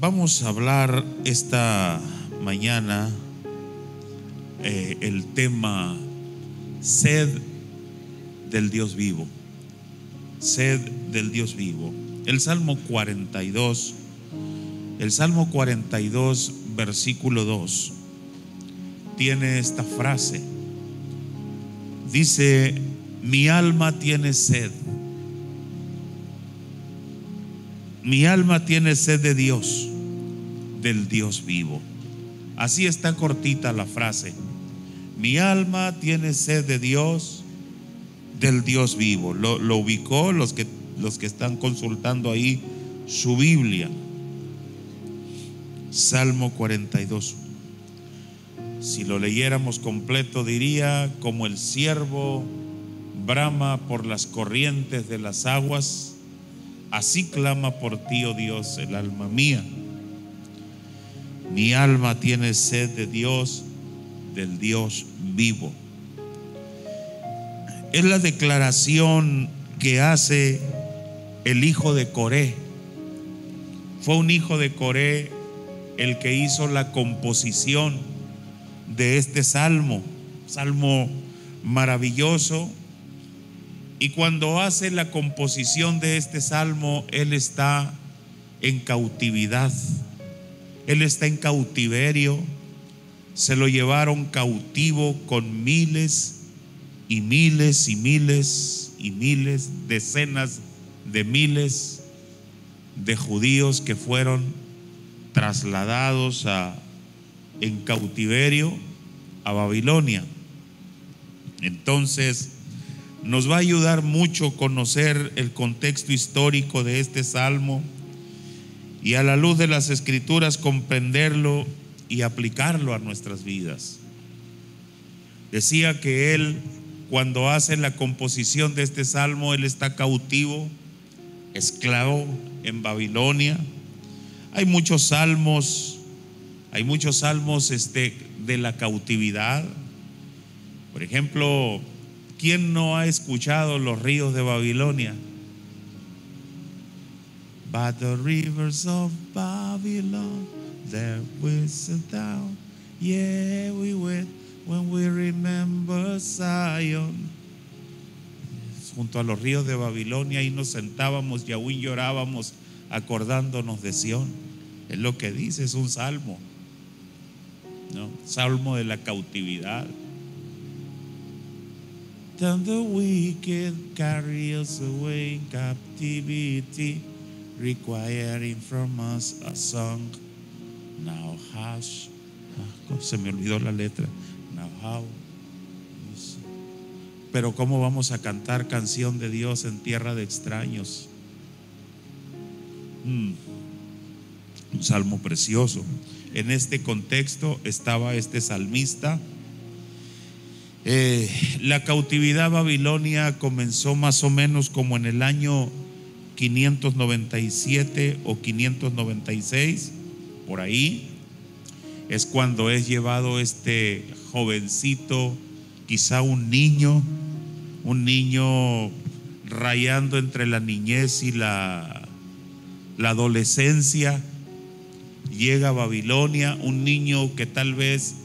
Vamos a hablar esta mañana eh, el tema sed del Dios vivo. Sed del Dios vivo. El Salmo 42, el Salmo 42, versículo 2, tiene esta frase. Dice, mi alma tiene sed. Mi alma tiene sed de Dios, del Dios vivo. Así está cortita la frase. Mi alma tiene sed de Dios, del Dios vivo. Lo, ubicó los que, los que están consultando ahí su Biblia. Salmo 42. Si lo leyéramos completo diría, como el siervo brama por las corrientes de las aguas, así clama por ti, oh Dios, el alma mía. Mi alma tiene sed de Dios, del Dios vivo. Es la declaración que hace el hijo de Coré. Fue un hijo de Coré el que hizo la composición de este salmo, salmo maravilloso. Y cuando hace la composición de este salmo, él está en cautividad. Él está en cautiverio. Se lo llevaron cautivo con miles y miles y miles y miles, decenas de miles de judíos que fueron trasladados a, en cautiverio a Babilonia. Entonces, nos va a ayudar mucho conocer el contexto histórico de este salmo y a la luz de las escrituras comprenderlo y aplicarlo a nuestras vidas. Decía que él, cuando hace la composición de este salmo, él está cautivo, esclavo en Babilonia. Hay muchos salmos, hay muchos salmos este, de la cautividad. Por ejemplo, ¿quién no ha escuchado los ríos de Babilonia? By the rivers of Babylon, there we down. Yeah, we went when we remember. Junto a los ríos de Babilonia, ahí nos sentábamos y aún llorábamos acordándonos de Sión. Es lo que dice, es un salmo. ¿no? Salmo de la cautividad. Then the wicked carry us away in captivity requiring from us a song. Now hush. Se me olvidó la letra. Now how. Pero ¿cómo vamos a cantar canción de Dios en tierra de extraños? Mm. Un salmo precioso. En este contexto estaba este salmista. Eh, la cautividad babilonia comenzó más o menos como en el año 597 o 596, por ahí, es cuando es llevado este jovencito, quizá un niño, un niño rayando entre la niñez y la, la adolescencia, llega a Babilonia, un niño que tal vez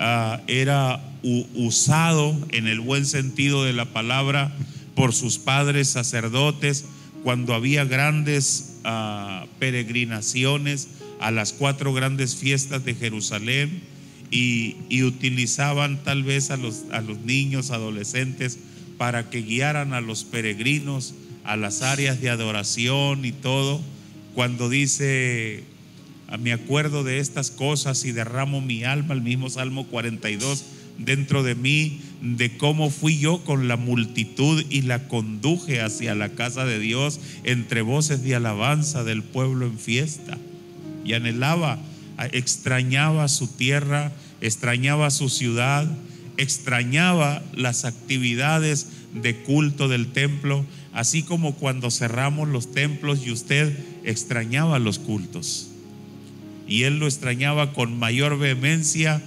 uh, era usado en el buen sentido de la palabra por sus padres sacerdotes, cuando había grandes uh, peregrinaciones a las cuatro grandes fiestas de Jerusalén y, y utilizaban tal vez a los, a los niños, adolescentes, para que guiaran a los peregrinos a las áreas de adoración y todo. Cuando dice, me acuerdo de estas cosas y derramo mi alma, el mismo Salmo 42, dentro de mí de cómo fui yo con la multitud y la conduje hacia la casa de Dios entre voces de alabanza del pueblo en fiesta. Y anhelaba, extrañaba su tierra, extrañaba su ciudad, extrañaba las actividades de culto del templo, así como cuando cerramos los templos y usted extrañaba los cultos. Y él lo extrañaba con mayor vehemencia,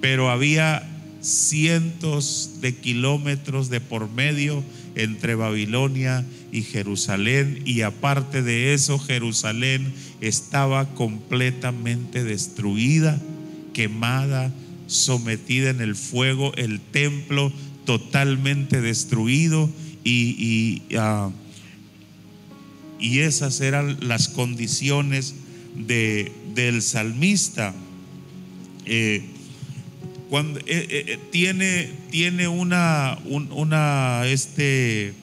pero había cientos de kilómetros de por medio entre Babilonia y Jerusalén y aparte de eso Jerusalén estaba completamente destruida, quemada, sometida en el fuego, el templo totalmente destruido y, y, ah, y esas eran las condiciones de, del salmista. Eh, cuando, eh, eh, tiene, tiene una, una, este,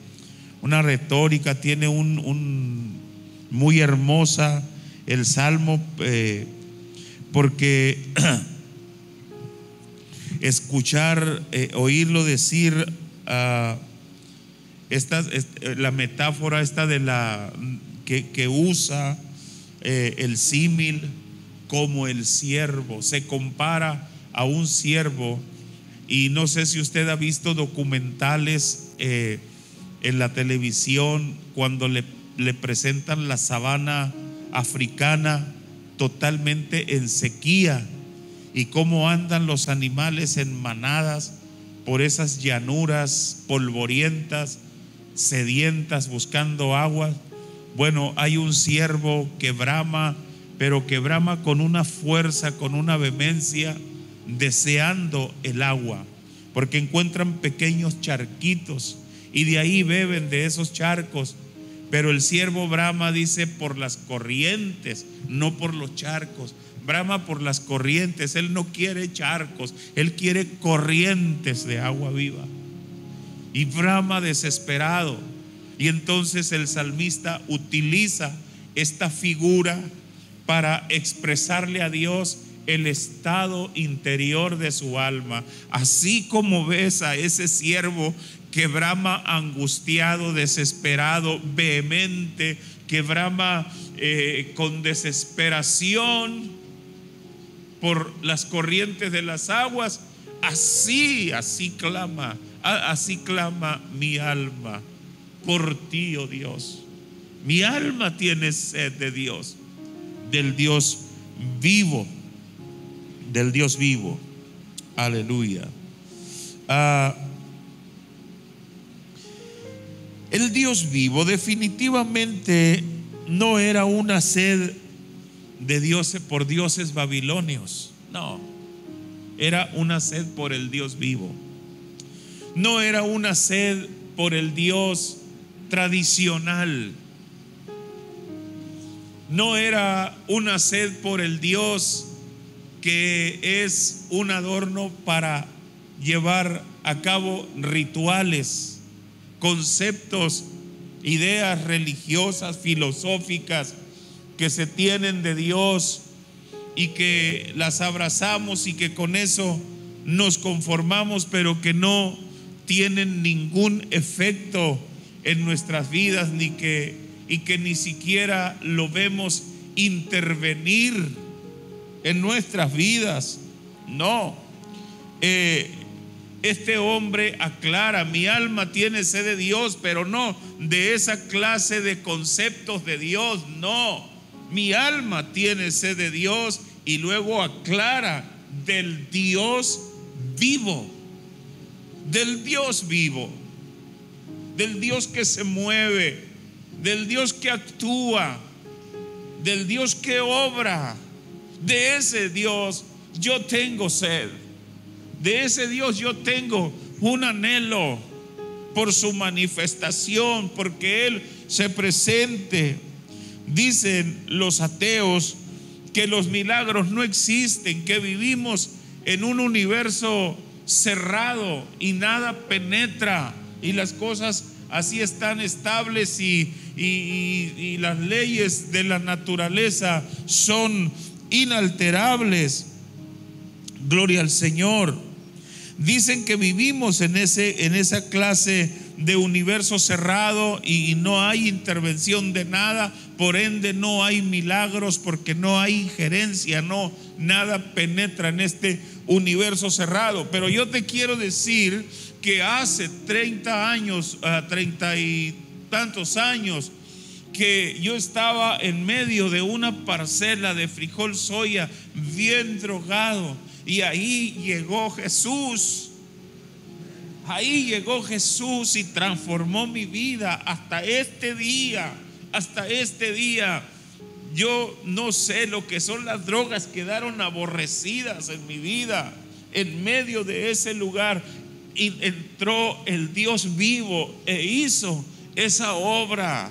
una retórica, tiene un, muy hermosa el salmo, porque escuchar, oírlo decir, uh, esta, la metáfora esta de la que, que usa el símil como el siervo, se compara a un siervo. Y no sé si usted ha visto documentales eh, en la televisión cuando le, le presentan la sabana africana totalmente en sequía y cómo andan los animales en manadas por esas llanuras polvorientas, sedientas, buscando agua. Bueno, hay un siervo que brama, pero que brama con una fuerza, con una vehemencia deseando el agua, porque encuentran pequeños charquitos y de ahí beben de esos charcos. Pero el siervo Brahma dice por las corrientes, no por los charcos. Brahma por las corrientes, él no quiere charcos, él quiere corrientes de agua viva. Y Brahma desesperado. Y entonces el salmista utiliza esta figura para expresarle a Dios el estado interior de su alma, así como ves a ese siervo que brama angustiado, desesperado, vehemente, que brama eh, con desesperación por las corrientes de las aguas, así, así clama, así clama mi alma por ti, oh Dios. Mi alma tiene sed de Dios, del Dios vivo del Dios vivo. Aleluya. Ah, el Dios vivo definitivamente no era una sed de dioses por dioses babilonios. No. Era una sed por el Dios vivo. No era una sed por el Dios tradicional. No era una sed por el Dios que es un adorno para llevar a cabo rituales, conceptos, ideas religiosas, filosóficas que se tienen de Dios y que las abrazamos y que con eso nos conformamos, pero que no tienen ningún efecto en nuestras vidas ni que y que ni siquiera lo vemos intervenir en nuestras vidas. No. Eh, este hombre aclara, mi alma tiene sed de Dios, pero no de esa clase de conceptos de Dios, no. Mi alma tiene sed de Dios y luego aclara del Dios vivo, del Dios vivo, del Dios que se mueve, del Dios que actúa, del Dios que obra de ese Dios yo tengo sed. De ese Dios yo tengo un anhelo por su manifestación, porque Él se presente. Dicen los ateos que los milagros no existen, que vivimos en un universo cerrado y nada penetra y las cosas así están estables y, las leyes de la naturaleza son inalterables. Gloria al Señor. Dicen que vivimos en, ese, en esa clase de universo cerrado y no hay intervención de nada, por ende no hay milagros porque no hay injerencia, no, nada penetra en este universo cerrado. Pero yo te quiero decir que hace 30 años, 30 ah, y tantos años, que yo estaba en medio de una parcela de frijol soya bien drogado y ahí llegó Jesús. Ahí llegó Jesús y transformó mi vida hasta este día, hasta este día. yo no sé lo que son las drogas, quedaron aborrecidas en mi vida. En medio de ese lugar y entró el Dios vivo e hizo esa obra.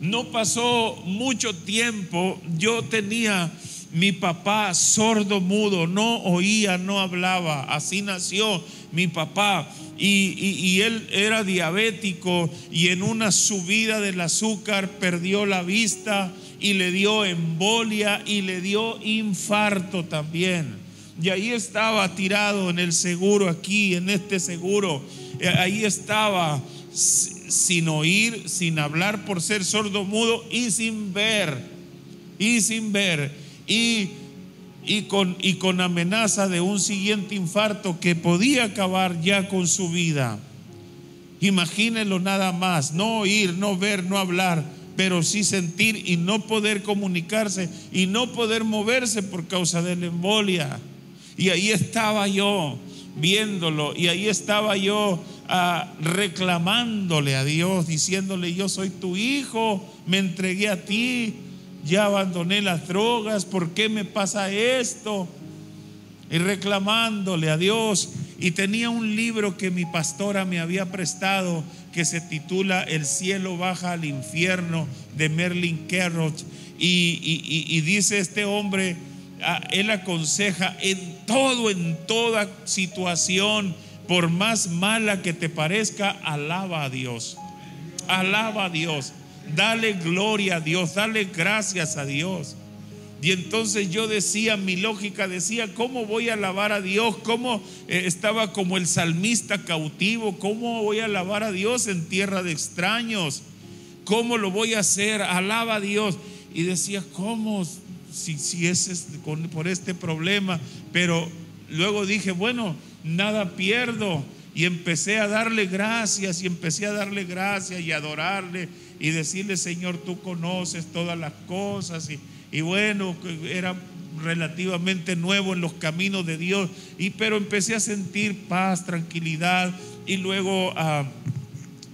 No pasó mucho tiempo, yo tenía mi papá sordo mudo, no oía, no hablaba, así nació mi papá. Y, él era diabético y en una subida del azúcar perdió la vista y le dio embolia y le dio infarto también. Y ahí estaba tirado en el seguro, aquí, en este seguro. Eh, ahí estaba sin oír, sin hablar por ser sordo mudo y sin ver. Y sin ver. Y, y, con, y con amenaza de un siguiente infarto que podía acabar ya con su vida. Imagínenlo nada más, no oír, no ver, no hablar, pero sí sentir y no poder comunicarse y no poder moverse por causa de la embolia. Y ahí estaba yo viéndolo y ahí estaba yo reclamándole a Dios, diciéndole, yo soy tu hijo, me entregué a ti, ya abandoné las drogas, ¿por qué me pasa esto? Y reclamándole a Dios. Y tenía un libro que mi pastora me había prestado que se titula El cielo baja al infierno de Merlin Carrot. y dice este hombre, Ah, él aconseja en todo, en toda situación, por más mala que te parezca, alaba a Dios. Alaba a Dios. Dale gloria a Dios. Dale gracias a Dios. Y entonces yo decía, mi lógica decía, ¿cómo voy a alabar a Dios? ¿Cómo eh, estaba como el salmista cautivo? ¿Cómo voy a alabar a Dios en tierra de extraños? ¿Cómo lo voy a hacer? Alaba a Dios. Y decía, ¿cómo? si, si es por este problema, pero luego dije, bueno, nada pierdo. Y empecé a darle gracias y empecé a darle gracias y adorarle y decirle, Señor, tú conoces todas las cosas. Y, y bueno, era relativamente nuevo en los caminos de Dios. Y pero empecé a sentir paz, tranquilidad. Y luego ah,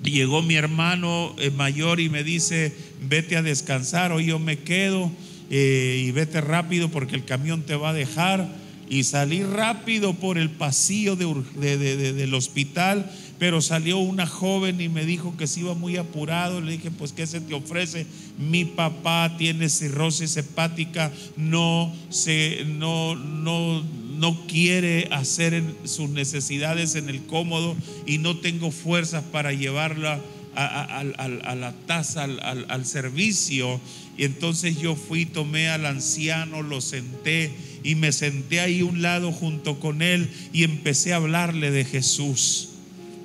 llegó mi hermano eh, mayor y me dice, vete a descansar, hoy yo me quedo. Eh, y vete rápido porque el camión te va a dejar. Y salí rápido por el pasillo del hospital, pero salió una joven y me dijo que se iba muy apurado. Le dije, pues, ¿qué se te ofrece? Mi papá tiene cirrosis hepática, no, se, no, no, no quiere hacer sus necesidades en el cómodo y no tengo fuerzas para llevarla a, la taza, al, al servicio. Y entonces yo fui, tomé al anciano, lo senté y me senté ahí un lado junto con él y empecé a hablarle de Jesús.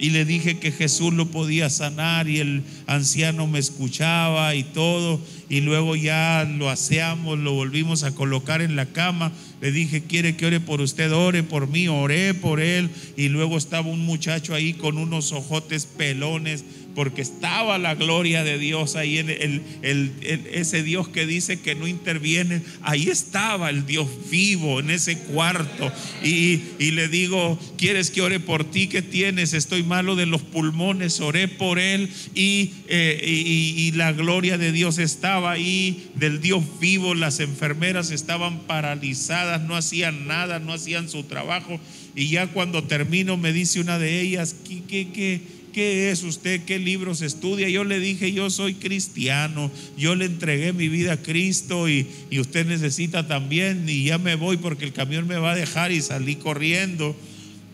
Y le dije que Jesús lo podía sanar y el anciano me escuchaba y todo. Y luego ya lo aseamos, lo volvimos a colocar en la cama. Le dije, ¿quiere que ore por usted? Ore por mí, oré por él. Y luego estaba un muchacho ahí con unos ojotes pelones porque estaba la gloria de Dios ahí en el, ese Dios que dice que no interviene, ahí estaba el Dios vivo en ese cuarto. Y, le digo, ¿quieres que ore por ti? ¿Qué tienes? Estoy malo de los pulmones, oré por él y, eh, y la gloria de Dios estaba ahí, del Dios vivo, las enfermeras estaban paralizadas, no hacían nada, no hacían su trabajo. Y ya cuando termino me dice una de ellas, ¿qué, qué, qué? ¿Qué es usted? ¿Qué libros estudia? Yo le dije, yo soy cristiano, yo le entregué mi vida a Cristo y, usted necesita también y ya me voy porque el camión me va a dejar y salí corriendo.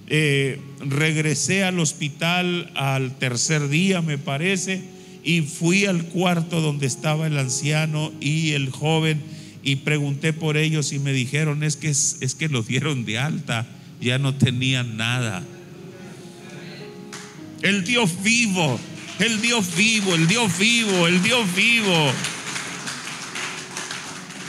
Eh, regresé al hospital al tercer día, me parece, y fui al cuarto donde estaba el anciano y el joven y pregunté por ellos y me dijeron, es que, es que los dieron de alta, ya no tenían nada el Dios vivo, el Dios vivo, el Dios vivo, el Dios vivo.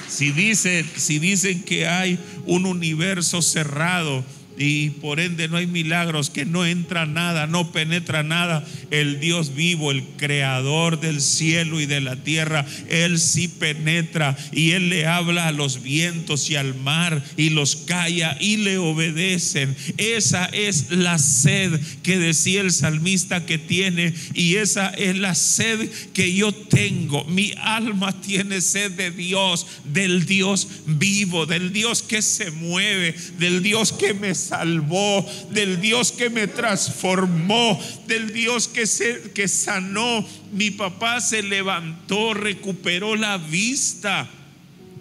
Si dicen, si dicen que hay un universo cerrado, y por ende no hay milagros, que no entra nada, no penetra nada. El Dios vivo, el creador del cielo y de la tierra, Él sí penetra y Él le habla a los vientos y al mar y los calla y le obedecen. Esa es la sed que decía el salmista que tiene y esa es la sed que yo tengo. Mi alma tiene sed de Dios, del Dios vivo, del Dios que se mueve, del Dios que me salvó, del Dios que me transformó, del Dios que, se, que sanó. Mi papá se levantó, recuperó la vista.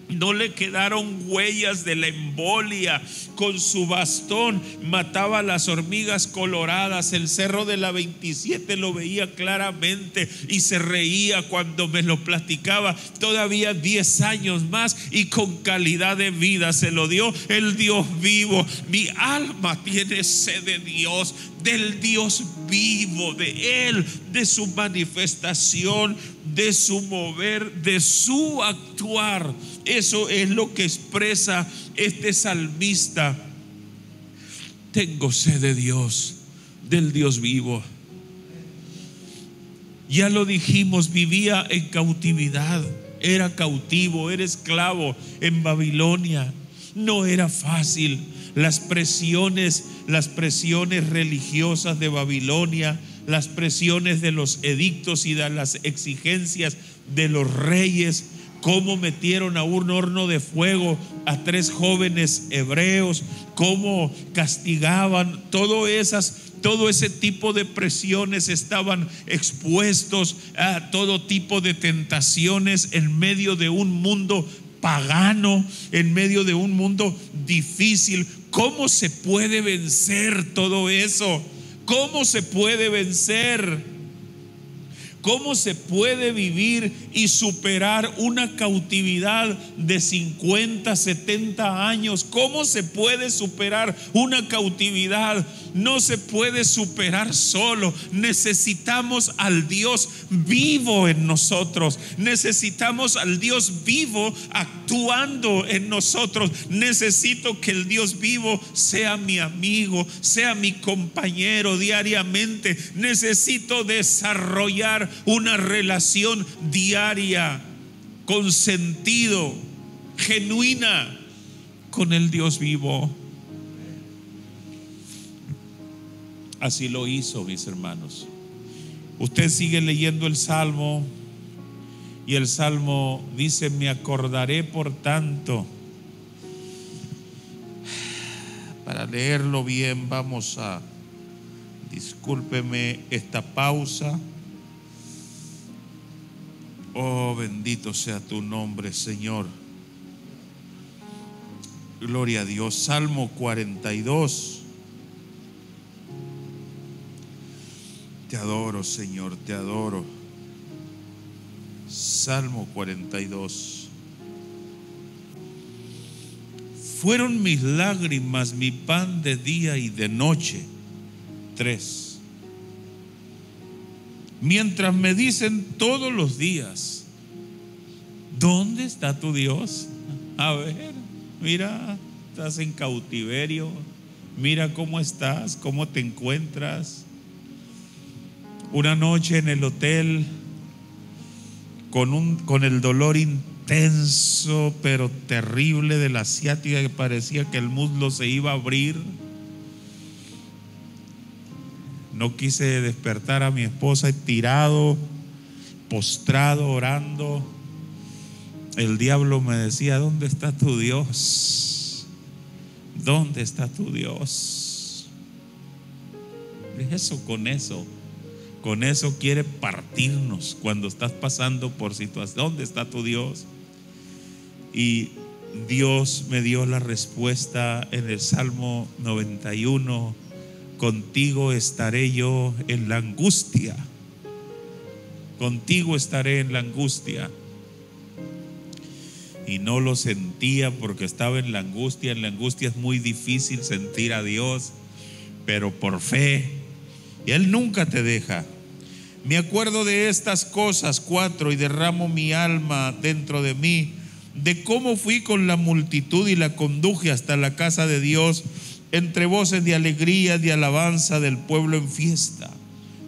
No le quedaron huellas de la embolia. Con su bastón mataba las hormigas coloradas. El cerro de la 27 lo veía claramente y se reía cuando me lo platicaba. Todavía 10 años más y con calidad de vida se lo dio el Dios vivo. Mi alma tiene sed de Dios, del Dios vivo, de Él, de su manifestación, de su mover, de su actuar. Eso es lo que expresa este salmista. Tengo sed de Dios, del Dios vivo. Ya lo dijimos, vivía en cautividad, era cautivo, era esclavo en Babilonia. No era fácil. Las presiones, las presiones religiosas de Babilonia, las presiones de los edictos y de las exigencias de los reyes, cómo metieron a un horno de fuego a tres jóvenes hebreos, cómo castigaban, todo esas todo ese tipo de presiones estaban expuestos a todo tipo de tentaciones en medio de un mundo pagano, en medio de un mundo difícil. ¿Cómo se puede vencer todo eso? ¿Cómo se puede vencer? ¿Cómo se puede vivir y superar una cautividad de 50, 70 años? ¿Cómo se puede superar una cautividad? No se puede superar solo. Necesitamos al Dios vivo en nosotros. Necesitamos al Dios vivo actuando en nosotros. Necesito que el Dios vivo sea mi amigo, sea mi compañero diariamente. Necesito desarrollar una relación diaria con sentido, genuina con el Dios vivo. Así lo hizo, mis hermanos. Usted sigue leyendo el Salmo y el Salmo dice, me acordaré por tanto. Para leerlo bien vamos a, discúlpeme esta pausa. Oh, bendito sea tu nombre, Señor. Gloria a Dios. Salmo 42. Te adoro, Señor, te adoro. Salmo 42. Fueron mis lágrimas mi pan de día y de noche. Tres mientras me dicen todos los días, ¿dónde está tu Dios? A ver, mira, estás en cautiverio, mira cómo estás, cómo te encuentras. Una noche en el hotel con, un, con el dolor intenso pero terrible de la asiática que parecía que el muslo se iba a abrir no quise despertar a mi esposa tirado, postrado, orando. El diablo me decía, ¿dónde está tu Dios? ¿Dónde está tu Dios? Eso con eso. Con eso quiere partirnos cuando estás pasando por situación. ¿Dónde está tu Dios? Y Dios me dio la respuesta en el Salmo 91 contigo estaré yo en la angustia. Contigo estaré en la angustia. Y no lo sentía porque estaba en la angustia. En la angustia es muy difícil sentir a Dios, pero por fe. Y Él nunca te deja. Me acuerdo de estas cosas, cuatro, y derramo mi alma dentro de mí, de cómo fui con la multitud y la conduje hasta la casa de Dios entre voces de alegría, de alabanza del pueblo en fiesta.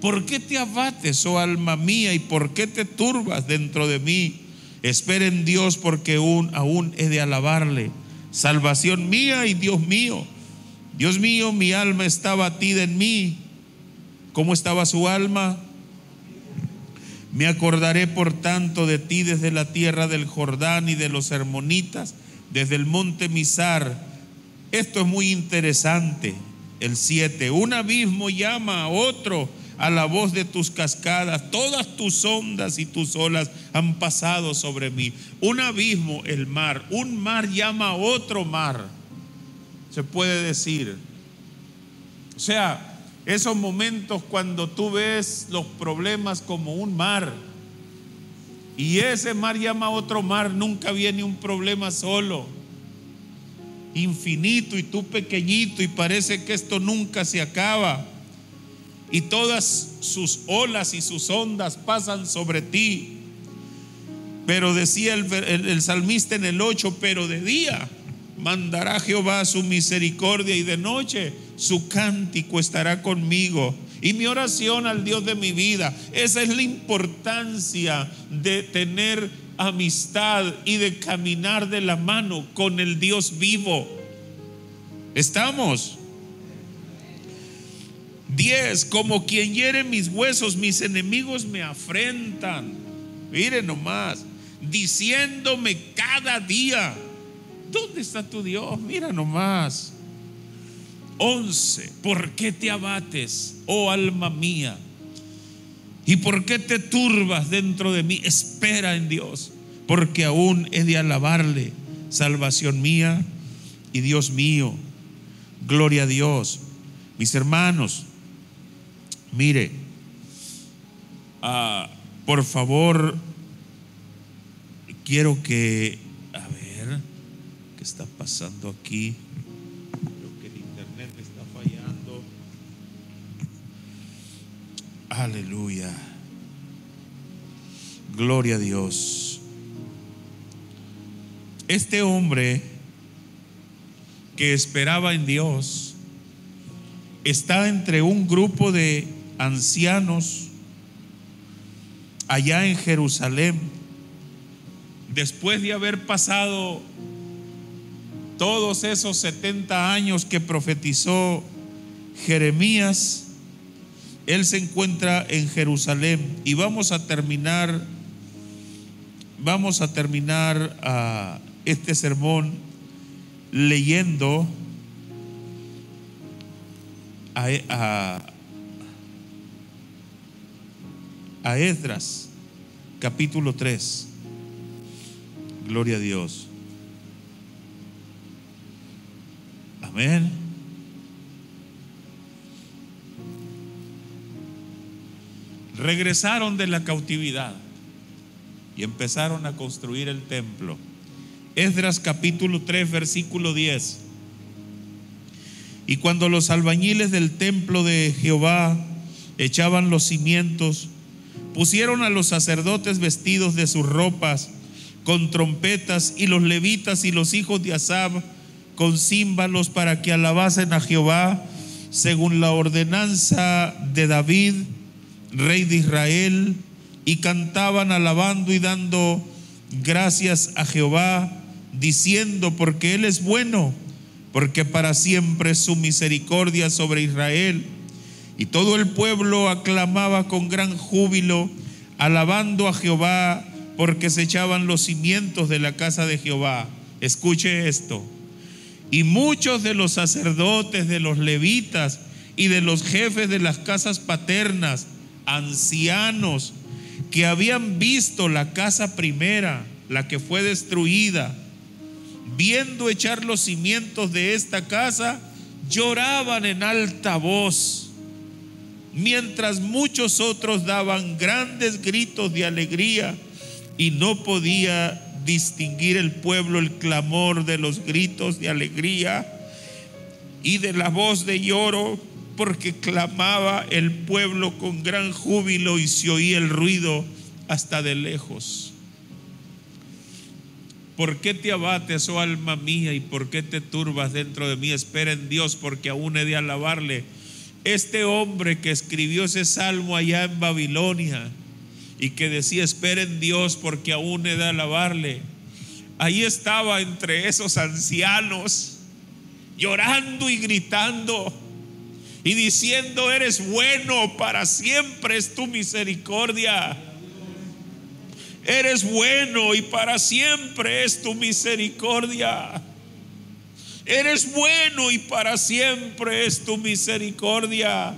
¿Por qué te abates, oh alma mía, y por qué te turbas dentro de mí? Espera en Dios porque aún, aún he de alabarle. Salvación mía y Dios mío. Dios mío, mi alma está batida en mí. ¿Cómo estaba su alma? Me acordaré por tanto de ti desde la tierra del Jordán y de los hermonitas, desde el monte Misar. Esto es muy interesante. El 7. Un abismo llama a otro a la voz de tus cascadas. Todas tus ondas y tus olas han pasado sobre mí. Un abismo, el mar. Un mar llama a otro mar. Se puede decir. O sea, esos momentos cuando tú ves los problemas como un mar y ese mar llama a otro mar, nunca viene un problema solo, infinito y tú pequeñito y parece que esto nunca se acaba y todas sus olas y sus ondas pasan sobre ti. Pero decía el, salmista en el 8, pero de día mandará Jehová su misericordia y de noche su cántico estará conmigo. Y mi oración al Dios de mi vida, esa es la importancia de tener amistad y de caminar de la mano con el Dios vivo. ¿Estamos? Diez, como quien hiere mis huesos, mis enemigos me afrentan. Miren nomás, diciéndome cada día, ¿dónde está tu Dios? Mira nomás. 11. ¿Por qué te abates, oh alma mía? ¿Y por qué te turbas dentro de mí? Espera en Dios, porque aún he de alabarle, salvación mía y Dios mío. Gloria a Dios. Mis hermanos, mire, ah, por favor, quiero que, a ver, ¿qué está pasando aquí? Aleluya. Gloria a Dios. Este hombre que esperaba en Dios está entre un grupo de ancianos allá en Jerusalén. Después de haber pasado todos esos 70 años que profetizó Jeremías, él se encuentra en Jerusalén y vamos a terminar, vamos a terminar ah, este sermón leyendo a, Esdras, capítulo 3. Gloria a Dios. Amén. Regresaron de la cautividad y empezaron a construir el templo. Esdras capítulo 3, versículo 10. Y cuando los albañiles del templo de Jehová echaban los cimientos, pusieron a los sacerdotes vestidos de sus ropas con trompetas y los levitas y los hijos de Asab con címbalos para que alabasen a Jehová según la ordenanza de David rey de Israel, y cantaban alabando y dando gracias a Jehová, diciendo, porque Él es bueno, porque para siempre es su misericordia sobre Israel. Y todo el pueblo aclamaba con gran júbilo, alabando a Jehová, porque se echaban los cimientos de la casa de Jehová. Escuche esto. Y muchos de los sacerdotes, de los levitas y de los jefes de las casas paternas, ancianos que habían visto la casa primera, la que fue destruida, viendo echar los cimientos de esta casa, lloraban en alta voz, mientras muchos otros daban grandes gritos de alegría y no podía distinguir el pueblo el clamor de los gritos de alegría y de la voz de lloro porque clamaba el pueblo con gran júbilo y se oía el ruido hasta de lejos. ¿Por qué te abates, oh alma mía, y por qué te turbas dentro de mí? Espera en Dios, porque aún he de alabarle. Este hombre que escribió ese salmo allá en Babilonia y que decía, espera en Dios, porque aún he de alabarle. Ahí estaba entre esos ancianos, llorando y gritando y diciendo, eres bueno, para siempre es tu misericordia. Eres bueno y para siempre es tu misericordia. Eres bueno y para siempre es tu misericordia.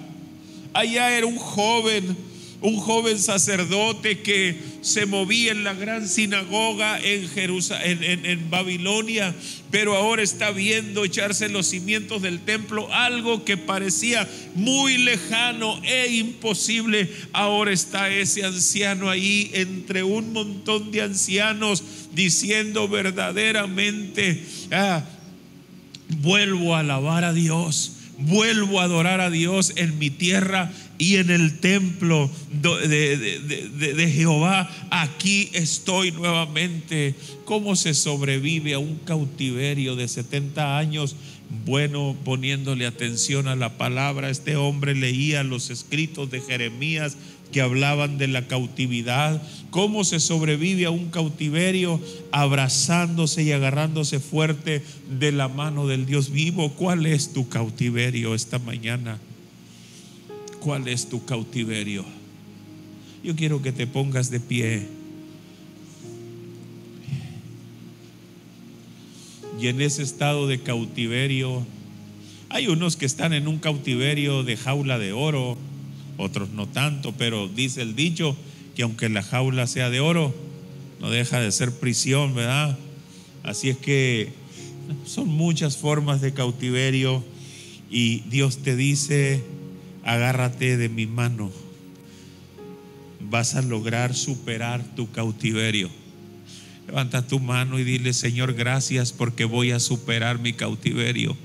Allá era un joven un joven sacerdote que se movía en la gran sinagoga en, Jerusalén, en, Babilonia, pero ahora está viendo echarse los cimientos del templo, algo que parecía muy lejano e imposible. Ahora está ese anciano ahí entre un montón de ancianos diciendo verdaderamente, ah, vuelvo a alabar a Dios, vuelvo a adorar a Dios en mi tierra y en el templo de, Jehová, aquí estoy nuevamente. ¿Cómo se sobrevive a un cautiverio de 70 años? Bueno, poniéndole atención a la palabra, este hombre leía los escritos de Jeremías que hablaban de la cautividad, cómo se sobrevive a un cautiverio abrazándose y agarrándose fuerte de la mano del Dios vivo. ¿Cuál es tu cautiverio esta mañana? ¿Cuál es tu cautiverio? Yo quiero que te pongas de pie. Y en ese estado de cautiverio, hay unos que están en un cautiverio de jaula de oro, otros no tanto, pero dice el dicho que aunque la jaula sea de oro, no deja de ser prisión, ¿verdad? Así es que son muchas formas de cautiverio y Dios te dice, agárrate de mi mano, vas a lograr superar tu cautiverio. Levanta tu mano y dile, Señor, gracias porque voy a superar mi cautiverio.